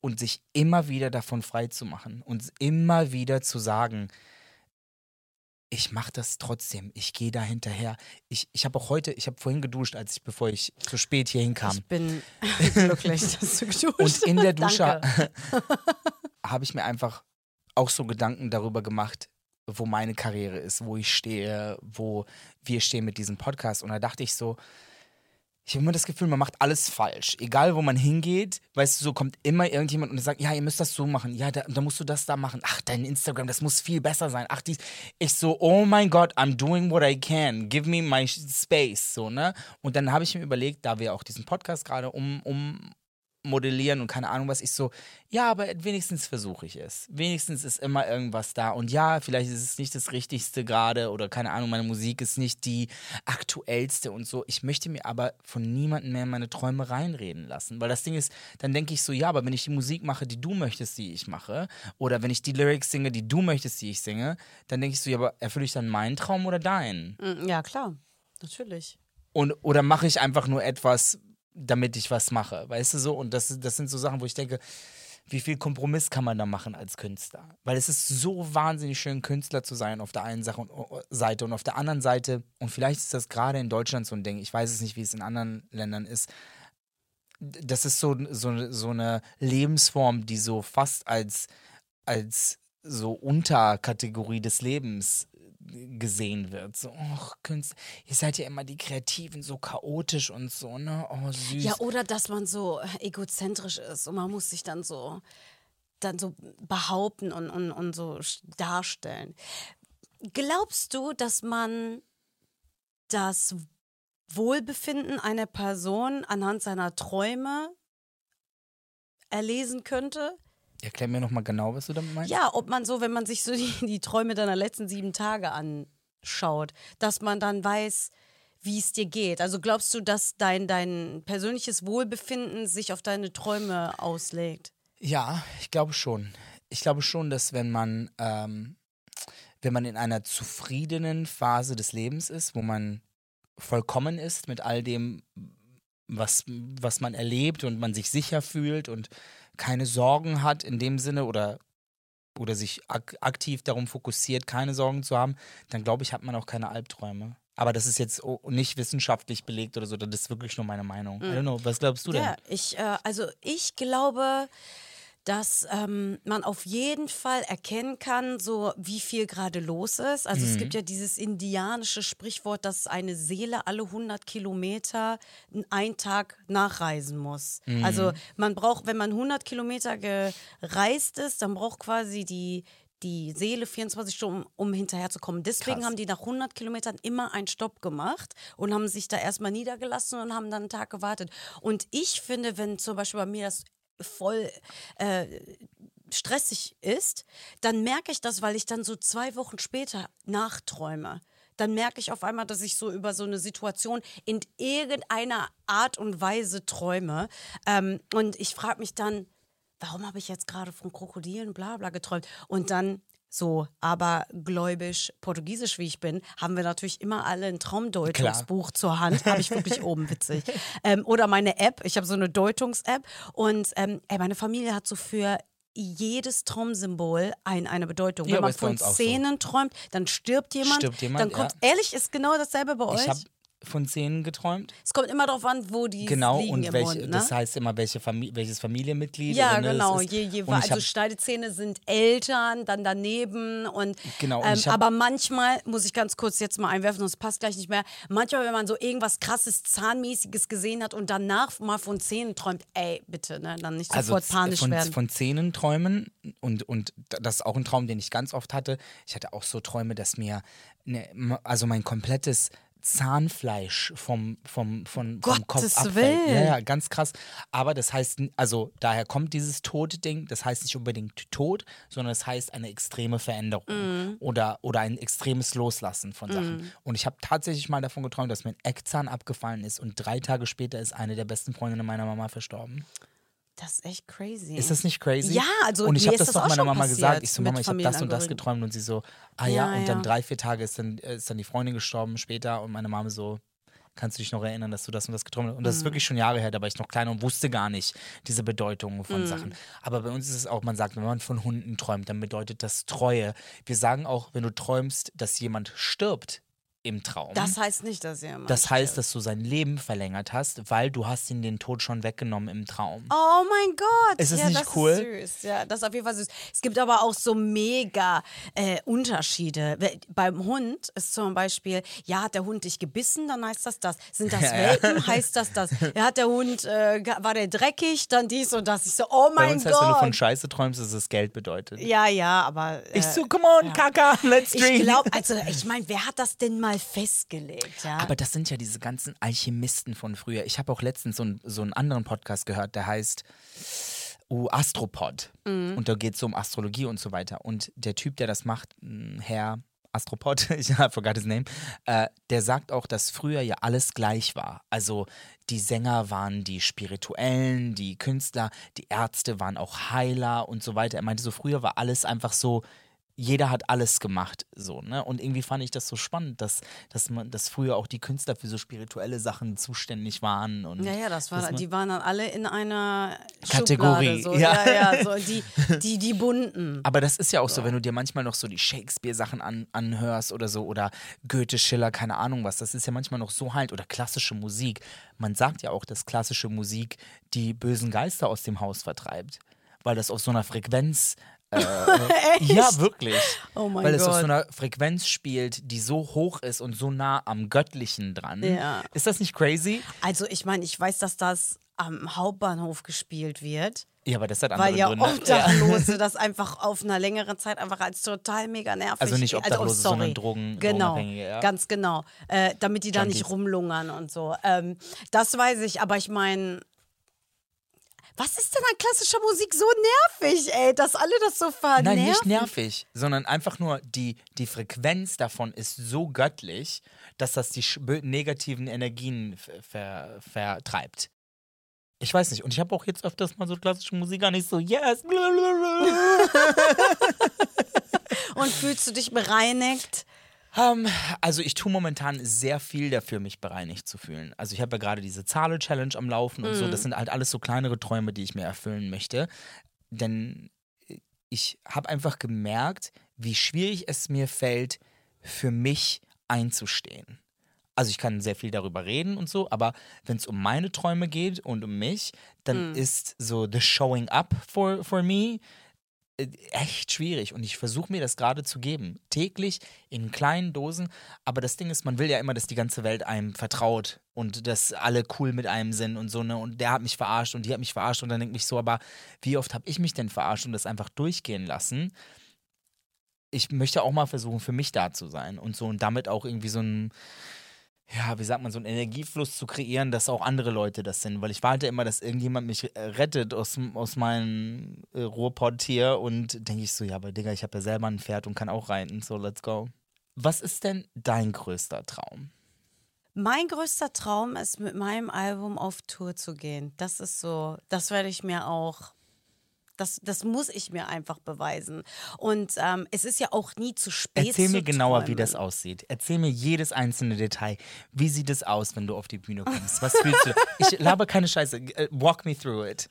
und sich immer wieder davon frei zu machen und immer wieder zu sagen, ich mache das trotzdem, ich gehe da hinterher. Ich, ich habe auch heute, ich habe vorhin geduscht, als ich, bevor ich zu spät hier hinkam. Ich bin glücklich, dass du geduscht Und in der Dusche habe ich mir einfach auch so Gedanken darüber gemacht, wo meine Karriere ist, wo ich stehe, wo wir stehen mit diesem Podcast. Und da dachte ich so, ich habe immer das Gefühl, man macht alles falsch. Egal, wo man hingeht, weißt du, so kommt immer irgendjemand und sagt, ja, ihr müsst das so machen. Ja, da, da musst du das da machen. Ach, dein Instagram, das muss viel besser sein. Ach, dies. Ich so, oh mein Gott, I'm doing what I can. Give me my space. So, ne? Und dann habe ich mir überlegt, da wir auch diesen Podcast gerade um, um modellieren und keine Ahnung was, ich so, ja, aber wenigstens versuche ich es. Wenigstens ist immer irgendwas da. Und ja, vielleicht ist es nicht das Richtigste gerade oder keine Ahnung, meine Musik ist nicht die aktuellste und so. Ich möchte mir aber von niemandem mehr meine Träume reinreden lassen. Weil das Ding ist, dann denke ich so, ja, aber wenn ich die Musik mache, die du möchtest, die ich mache, oder wenn ich die Lyrics singe, die du möchtest, die ich singe, dann denke ich so, ja, aber erfülle ich dann meinen Traum oder deinen? Mm, Ja, klar. Natürlich. Und, oder mache ich einfach nur etwas, damit ich was mache, weißt du so? Und das, das sind so Sachen, wo ich denke, wie viel Kompromiss kann man da machen als Künstler? Weil es ist so wahnsinnig schön, Künstler zu sein auf der einen und, Seite und auf der anderen Seite, und vielleicht ist das gerade in Deutschland so ein Ding, ich weiß es nicht, wie es in anderen Ländern ist, das ist so, so, so eine Lebensform, die so fast als, als so Unterkategorie des Lebens gesehen wird. So, oh, Künstler, ihr seid ja immer die Kreativen, so chaotisch und so, ne? Oh, süß. Ja, oder dass man so egozentrisch ist und man muss sich dann so dann so behaupten und, und, und so darstellen. Glaubst du, dass man das Wohlbefinden einer Person anhand seiner Träume erlesen könnte? Erklär mir nochmal genau, was du damit meinst. Ja, ob man so, wenn man sich so die, die Träume deiner letzten sieben Tage anschaut, dass man dann weiß, wie es dir geht. Also glaubst du, dass dein, dein persönliches Wohlbefinden sich auf deine Träume auslegt? Ja, ich glaube schon. Ich glaube schon, dass wenn man, ähm, wenn man in einer zufriedenen Phase des Lebens ist, wo man vollkommen ist mit all dem, was, was man erlebt und man sich sicher fühlt und keine Sorgen hat in dem Sinne oder, oder sich ak aktiv darum fokussiert, keine Sorgen zu haben, dann glaube ich, hat man auch keine Albträume. Aber das ist jetzt o- nicht wissenschaftlich belegt oder so, das ist wirklich nur meine Meinung. I don't know, was glaubst du denn? Ja, ich, äh, also ich glaube, dass ähm, man auf jeden Fall erkennen kann, so wie viel gerade los ist. Also es gibt ja dieses indianische Sprichwort, dass eine Seele alle 100 Kilometer einen Tag nachreisen muss. Also man braucht, wenn man 100 Kilometer gereist ist, dann braucht quasi die die Seele 24 Stunden, um hinterherzukommen. Deswegen Krass. haben die nach 100 Kilometern immer einen Stopp gemacht und haben sich da erstmal niedergelassen und haben dann einen Tag gewartet. Und ich finde, wenn zum Beispiel bei mir das voll äh, stressig ist, dann merke ich das, weil ich dann so zwei Wochen später nachträume. Dann merke ich auf einmal, dass ich so über so eine Situation in irgendeiner Art und Weise träume. Ähm, und ich frage mich dann, warum habe ich jetzt gerade von Krokodilen bla bla geträumt? Und dann so abergläubisch portugiesisch wie ich bin, haben wir natürlich immer alle ein Traumdeutungsbuch zur Hand. Habe ich wirklich oben, witzig. Ähm, oder meine App, ich habe so eine Deutungs-App und ähm, ey, meine Familie hat so für jedes Traumsymbol ein, eine Bedeutung. Ja, Wenn man von auch so. Szenen träumt, dann stirbt jemand. Stirbt jemand, dann kommt, ja. ehrlich, ist genau dasselbe bei Ich euch. habe von Szenen geträumt. Es kommt immer darauf an, wo die Genau, liegen und im welche, Mund. Ne? das heißt immer, welche Famili welches Familienmitglied. ja, ne, genau. Je, je, also Schneidezähne sind Eltern, dann daneben und Genau, und ähm, hab- aber manchmal muss ich ganz kurz jetzt mal einwerfen, sonst passt gleich nicht mehr. Manchmal, wenn man so irgendwas krasses zahnmäßiges gesehen hat und danach mal von Zähnen träumt, ey, bitte, ne, dann nicht also sofort z- panisch von, werden. von Zähnen träumen und, und das ist auch ein Traum, den ich ganz oft hatte. Ich hatte auch so Träume, dass mir, ne, also mein komplettes Zahnfleisch vom, vom, vom, vom Kopf abfällt. Willen. Ja, ja, ganz krass. Aber das heißt, also daher kommt dieses Tod-Ding, das heißt nicht unbedingt Tod, sondern es heißt eine extreme Veränderung Mhm. oder, oder ein extremes Loslassen von Sachen. Und ich habe tatsächlich mal davon geträumt, dass mir ein Eckzahn abgefallen ist und drei Tage später ist eine der besten Freundinnen meiner Mama verstorben. Das ist echt crazy. Ist das nicht crazy? Ja, also Und ich habe ist das doch auch meiner Mama gesagt. Ich so, Mama, ich habe das und das geträumt. Und sie so, ah ja, Ja, und dann ja. drei, vier Tage ist dann, ist dann die Freundin gestorben später und meine Mama so, kannst du dich noch erinnern, dass du das und das geträumt hast? Und das ist Mhm. wirklich schon Jahre her, da war ich noch kleiner und wusste gar nicht diese Bedeutung von Mhm. Sachen. Aber bei uns ist es auch, man sagt, wenn man von Hunden träumt, dann bedeutet das Treue. Wir sagen auch, wenn du träumst, dass jemand stirbt im Traum. das heißt nicht, dass ihr immer das heißt, dass du sein Leben verlängert hast, weil du hast ihn den Tod schon weggenommen im Traum. Oh mein Gott. Ist es ja, nicht das cool? Ist süß. Ja, das ist auf jeden Fall süß. Es gibt aber auch so mega äh, Unterschiede. Beim Hund ist zum Beispiel, ja, hat der Hund dich gebissen, dann heißt das das. Sind das Welpen, heißt das das. Ja, hat der Hund, äh, war der dreckig, dann dies und das. Ich so, oh Bei mein uns heißt, wenn du von Gott. Scheiße träumst, ist es Geld bedeutet. Ja, ja, aber. Äh, Ich so, come on, Kaka, let's ich drink. glaube, also ich meine, wer hat das denn mal festgelegt? Ja? Aber das sind ja diese ganzen Alchemisten von früher. Ich habe auch letztens so, ein, so einen anderen Podcast gehört, der heißt uh, Astropod. Mhm. Und da geht es so um Astrologie und so weiter. Und der Typ, der das macht, Herr Astropod, ich forgot his name, äh, der sagt auch, dass früher ja alles gleich war. Also die Sänger waren die Spirituellen, die Künstler, die Ärzte waren auch Heiler und so weiter. Er meinte so, früher war alles einfach so, jeder hat alles gemacht, so, ne? Und irgendwie fand ich das so spannend, dass, dass man, dass früher auch die Künstler für so spirituelle Sachen zuständig waren. Und Ja, ja, das war, die waren dann alle in einer Kategorie, so. ja. ja, ja, so die, die, die bunten. Aber das ist ja auch so, wenn du dir manchmal noch so die Shakespeare-Sachen an, anhörst oder so oder Goethe, Schiller, keine Ahnung was, das ist ja manchmal noch so halt oder klassische Musik. Man sagt ja auch, dass klassische Musik die bösen Geister aus dem Haus vertreibt, weil das auf so einer Frequenz. Äh, ja, wirklich. Oh mein weil es auf so einer Frequenz spielt, die so hoch ist und so nah am Göttlichen dran. Ja. Ist das nicht crazy? Also ich meine, ich weiß, dass das am Hauptbahnhof gespielt wird, Ja, aber das hat andere weil ja Gründe. Obdachlose das einfach auf einer längeren Zeit einfach als total mega nervig. Also nicht Obdachlose, oh, sorry. sondern Drogen- genau, ja. ganz genau, äh, damit die da nicht Junkies. rumlungern und so. Ähm, das weiß ich, aber ich meine. Was ist denn an klassischer Musik so nervig, ey, dass alle das so vernerven? Nein, nicht nervig, sondern einfach nur die, die Frequenz davon ist so göttlich, dass das die negativen Energien ver vertreibt. Ich weiß nicht. Und ich habe auch jetzt öfters mal so klassische Musik gar nicht so, yes. Und fühlst du dich bereinigt? Ähm, also ich tue momentan sehr viel dafür, mich bereinigt zu fühlen. Also ich habe ja gerade diese Zahle-Challenge am Laufen und so. Das sind halt alles so kleinere Träume, die ich mir erfüllen möchte. Denn ich habe einfach gemerkt, wie schwierig es mir fällt, für mich einzustehen. Also ich kann sehr viel darüber reden und so, aber wenn es um meine Träume geht und um mich, dann ist so the showing up for, for me echt schwierig und ich versuche mir das gerade zu geben. Täglich in kleinen Dosen. Aber das Ding ist, man will ja immer, dass die ganze Welt einem vertraut und dass alle cool mit einem sind und so, ne? Und der hat mich verarscht und die hat mich verarscht und dann denke ich so, aber wie oft habe ich mich denn verarscht und das einfach durchgehen lassen? Ich möchte auch mal versuchen, für mich da zu sein und so und damit auch irgendwie so ein ja, wie sagt man, so einen Energiefluss zu kreieren, dass auch andere Leute das sind. Weil ich warte immer, dass irgendjemand mich äh, rettet aus, aus meinem äh, Ruhrpott hier und denke ich so, ja, aber Digga, ich habe ja selber ein Pferd und kann auch reiten, so let's go. Was ist denn dein größter Traum? Mein größter Traum ist, mit meinem Album auf Tour zu gehen. Das ist so, das werde ich mir auch Das, das muss ich mir einfach beweisen. Und ähm, es ist ja auch nie zu spät. Erzähl mir genauer, wie das aussieht. Erzähl mir jedes einzelne Detail. Wie sieht es aus, wenn du auf die Bühne kommst? Was fühlst du? Ich laber keine Scheiße. Äh, Walk me through it.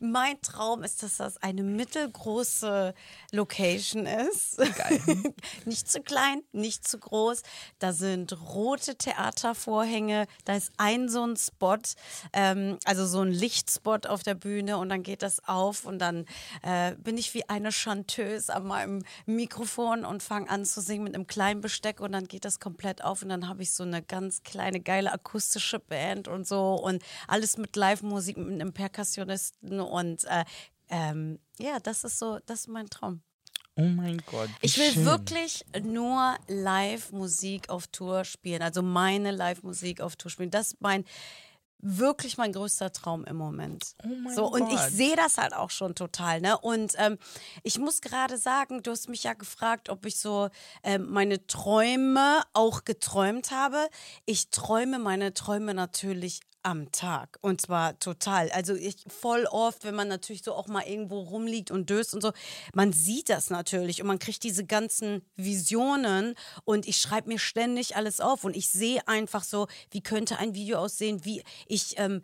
Mein Traum ist, dass das eine mittelgroße Location ist. Geil. nicht zu klein, nicht zu groß. Da sind rote Theatervorhänge. Da ist ein so ein Spot, ähm, also so ein Lichtspot auf der Bühne und dann geht das auf und dann äh, bin ich wie eine Chanteuse an meinem Mikrofon und fange an zu singen mit einem kleinen Besteck und dann geht das komplett auf und dann habe ich so eine ganz kleine, geile akustische Band und so und alles mit Live-Musik mit einem Perkussionisten und äh, ähm, ja, das ist so, das ist mein Traum. Oh mein Gott. Ich will schön. wirklich nur Live-Musik auf Tour spielen, also meine Live-Musik auf Tour spielen. Das ist mein wirklich mein größter Traum im Moment. Oh mein so und ich sehe das halt auch schon total, ne? Und ähm, ich muss gerade sagen, du hast mich ja gefragt, ob ich so ähm, meine Träume auch geträumt habe. Ich träume meine Träume natürlich am Tag und zwar total. Also ich voll oft, wenn man natürlich so auch mal irgendwo rumliegt und döst und so, man sieht das natürlich und man kriegt diese ganzen Visionen und ich schreibe mir ständig alles auf und ich sehe einfach so, wie könnte ein Video aussehen, wie ich ähm,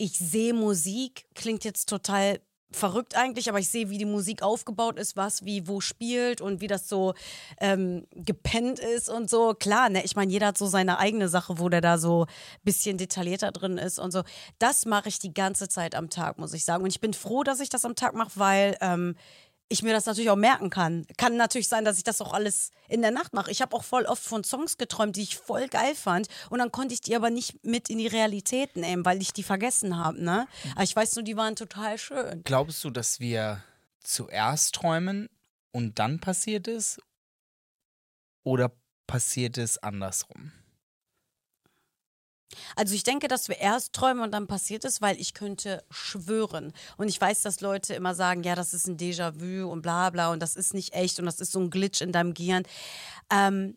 ich sehe Musik, klingt jetzt total verrückt eigentlich, aber ich sehe, wie die Musik aufgebaut ist, was wie wo spielt und wie das so ähm, gepennt ist und so. Klar, ne, ich meine, jeder hat so seine eigene Sache, wo der da so ein bisschen detaillierter drin ist und so. Das mache ich die ganze Zeit am Tag, muss ich sagen. Und ich bin froh, dass ich das am Tag mache, weil ähm, ich mir das natürlich auch merken kann. Kann natürlich sein, dass ich das auch alles in der Nacht mache. Ich habe auch voll oft von Songs geträumt, die ich voll geil fand. Und dann konnte ich die aber nicht mit in die Realität nehmen, weil ich die vergessen habe. Ne? Aber ich weiß nur, die waren total schön. Glaubst du, dass wir zuerst träumen und dann passiert es? Oder passiert es andersrum? Also ich denke, dass wir erst träumen und dann passiert es, weil ich könnte schwören. Und ich weiß, dass Leute immer sagen, ja, das ist ein Déjà-vu und bla bla und das ist nicht echt und das ist so ein Glitch in deinem Gehirn. Ähm,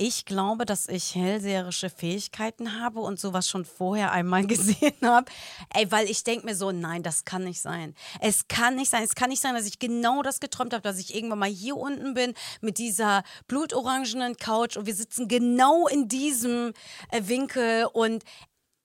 ich glaube, dass ich hellseherische Fähigkeiten habe und sowas schon vorher einmal gesehen habe. Ey, weil ich denke mir so, nein, das kann nicht sein. Es kann nicht sein. Es kann nicht sein, dass ich genau das geträumt habe, dass ich irgendwann mal hier unten bin mit dieser blutorangenen Couch und wir sitzen genau in diesem äh, Winkel und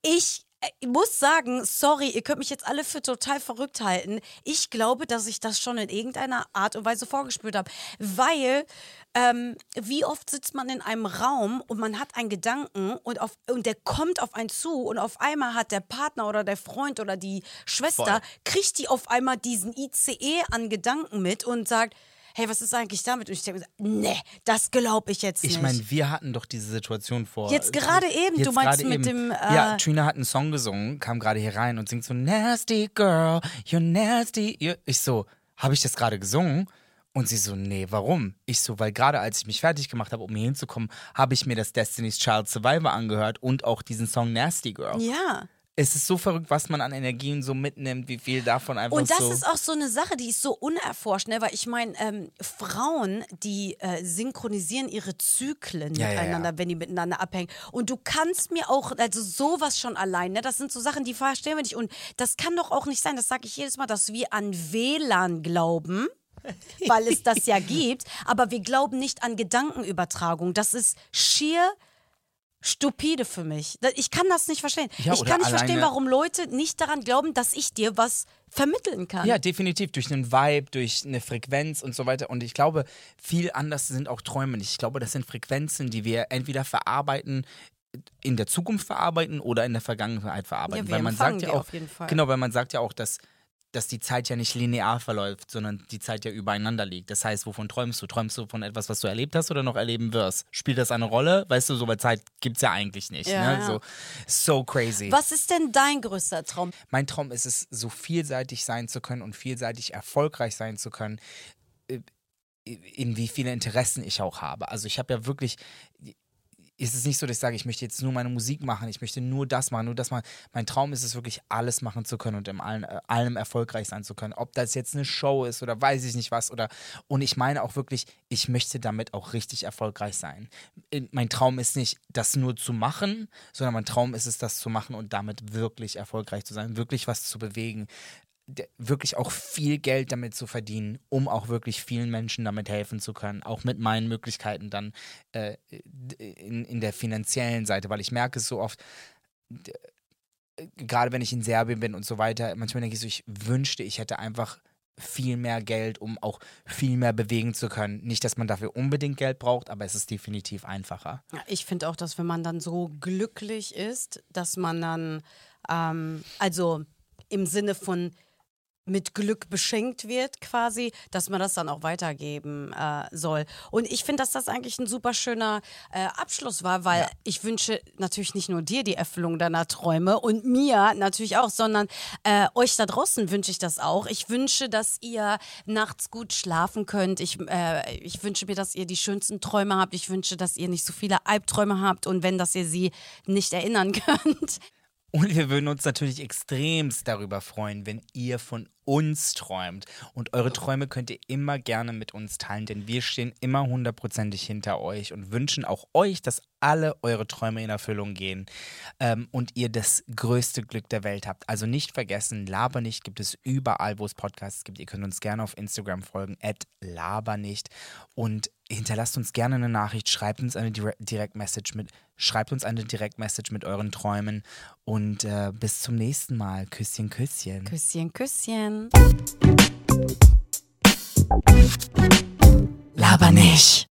ich ich muss sagen, sorry, ihr könnt mich jetzt alle für total verrückt halten. Ich glaube, dass ich das schon in irgendeiner Art und Weise vorgespürt habe. Weil, ähm, wie oft sitzt man in einem Raum und man hat einen Gedanken und, auf, und der kommt auf einen zu und auf einmal hat der Partner oder der Freund oder die Schwester, Voll. kriegt die auf einmal diesen ICE an Gedanken mit und sagt, hey, was ist eigentlich damit? Und ich denke, nee, das glaube ich jetzt nicht. Ich meine, wir hatten doch diese Situation vor. Jetzt gerade eben, du meinst mit eben. dem, ja, äh, Trina hat einen Song gesungen, kam gerade hier rein und singt so Nasty Girl, you're nasty. Ich so, habe ich das gerade gesungen? Und sie so, nee, warum? Ich so, weil gerade als ich mich fertig gemacht habe, um hier hinzukommen, habe ich mir das Destiny's Child Survivor angehört und auch diesen Song Nasty Girl. ja. Es ist so verrückt, was man an Energien so mitnimmt, wie viel davon einfach Und das so. ist auch so eine Sache, die ist so unerforscht, ne? weil ich meine, ähm, Frauen, die äh, synchronisieren ihre Zyklen Ja, ja, miteinander, ja. wenn die miteinander abhängen. Und du kannst mir auch, also sowas schon allein, ne? das sind so Sachen, die verstehen wir nicht. Und das kann doch auch nicht sein, das sage ich jedes Mal, dass wir an WLAN glauben. weil es das ja gibt, aber wir glauben nicht an Gedankenübertragung. Das ist schier stupide für mich. Ich kann das nicht verstehen. Ja, ich kann nicht verstehen, warum Leute nicht daran glauben, dass ich dir was vermitteln kann. Ja, definitiv. Durch einen Vibe, durch eine Frequenz und so weiter. Und ich glaube, viel anders sind auch Träume nicht. Ich glaube, das sind Frequenzen, die wir entweder verarbeiten, in der Zukunft verarbeiten oder in der Vergangenheit verarbeiten. Ja, weil man sagt ja auch, auf jeden Fall. genau, weil man sagt ja auch, dass dass die Zeit ja nicht linear verläuft, sondern die Zeit ja übereinander liegt. Das heißt, wovon träumst du? Träumst du von etwas, was du erlebt hast oder noch erleben wirst? Spielt das eine Rolle? Weißt du, so bei Zeit gibt es ja eigentlich nicht. Ja, ne? ja. So, so crazy. Was ist denn dein größter Traum? Mein Traum ist es, so vielseitig sein zu können und vielseitig erfolgreich sein zu können, äh, in wie viele Interessen ich auch habe. Also ich habe ja wirklich, ist es nicht so, dass ich sage, ich möchte jetzt nur meine Musik machen, ich möchte nur das machen, nur das machen. Mein Traum ist es wirklich, alles machen zu können und in allen, äh, allem erfolgreich sein zu können. Ob das jetzt eine Show ist oder weiß ich nicht was. Oder und ich meine auch wirklich, ich möchte damit auch richtig erfolgreich sein. Mein Traum ist nicht, das nur zu machen, sondern mein Traum ist es, das zu machen und damit wirklich erfolgreich zu sein, wirklich was zu bewegen wirklich auch viel Geld damit zu verdienen, um auch wirklich vielen Menschen damit helfen zu können, auch mit meinen Möglichkeiten dann äh, in, in der finanziellen Seite, weil ich merke es so oft, gerade wenn ich in Serbien bin und so weiter, manchmal denke ich so, ich wünschte, ich hätte einfach viel mehr Geld, um auch viel mehr bewegen zu können. Nicht, dass man dafür unbedingt Geld braucht, aber es ist definitiv einfacher. Ich finde auch, dass wenn man dann so glücklich ist, dass man dann, ähm, also im Sinne von mit Glück beschenkt wird, quasi, dass man das dann auch weitergeben äh, soll. Und ich finde, dass das eigentlich ein super schöner äh, Abschluss war, weil ja. ich wünsche natürlich nicht nur dir die Erfüllung deiner Träume und mir natürlich auch, sondern äh, euch da draußen wünsche ich das auch. Ich wünsche, dass ihr nachts gut schlafen könnt. Ich, äh, ich wünsche mir, dass ihr die schönsten Träume habt. Ich wünsche, dass ihr nicht so viele Albträume habt und wenn, dass ihr sie nicht erinnern könnt. Und wir würden uns natürlich extremst darüber freuen, wenn ihr von uns träumt. Und eure Träume könnt ihr immer gerne mit uns teilen, denn wir stehen immer hundertprozentig hinter euch und wünschen auch euch, dass alle eure Träume in Erfüllung gehen ähm, und ihr das größte Glück der Welt habt. Also nicht vergessen, Laber nicht gibt es überall, wo es Podcasts gibt. Ihr könnt uns gerne auf Instagram folgen, at labernicht. Und hinterlasst uns gerne eine Nachricht, schreibt uns eine Direct-Message mit, schreibt uns eine Direct-Message mit euren Träumen und äh, bis zum nächsten Mal. Küsschen, Küsschen. Küsschen, Küsschen. Laber nicht.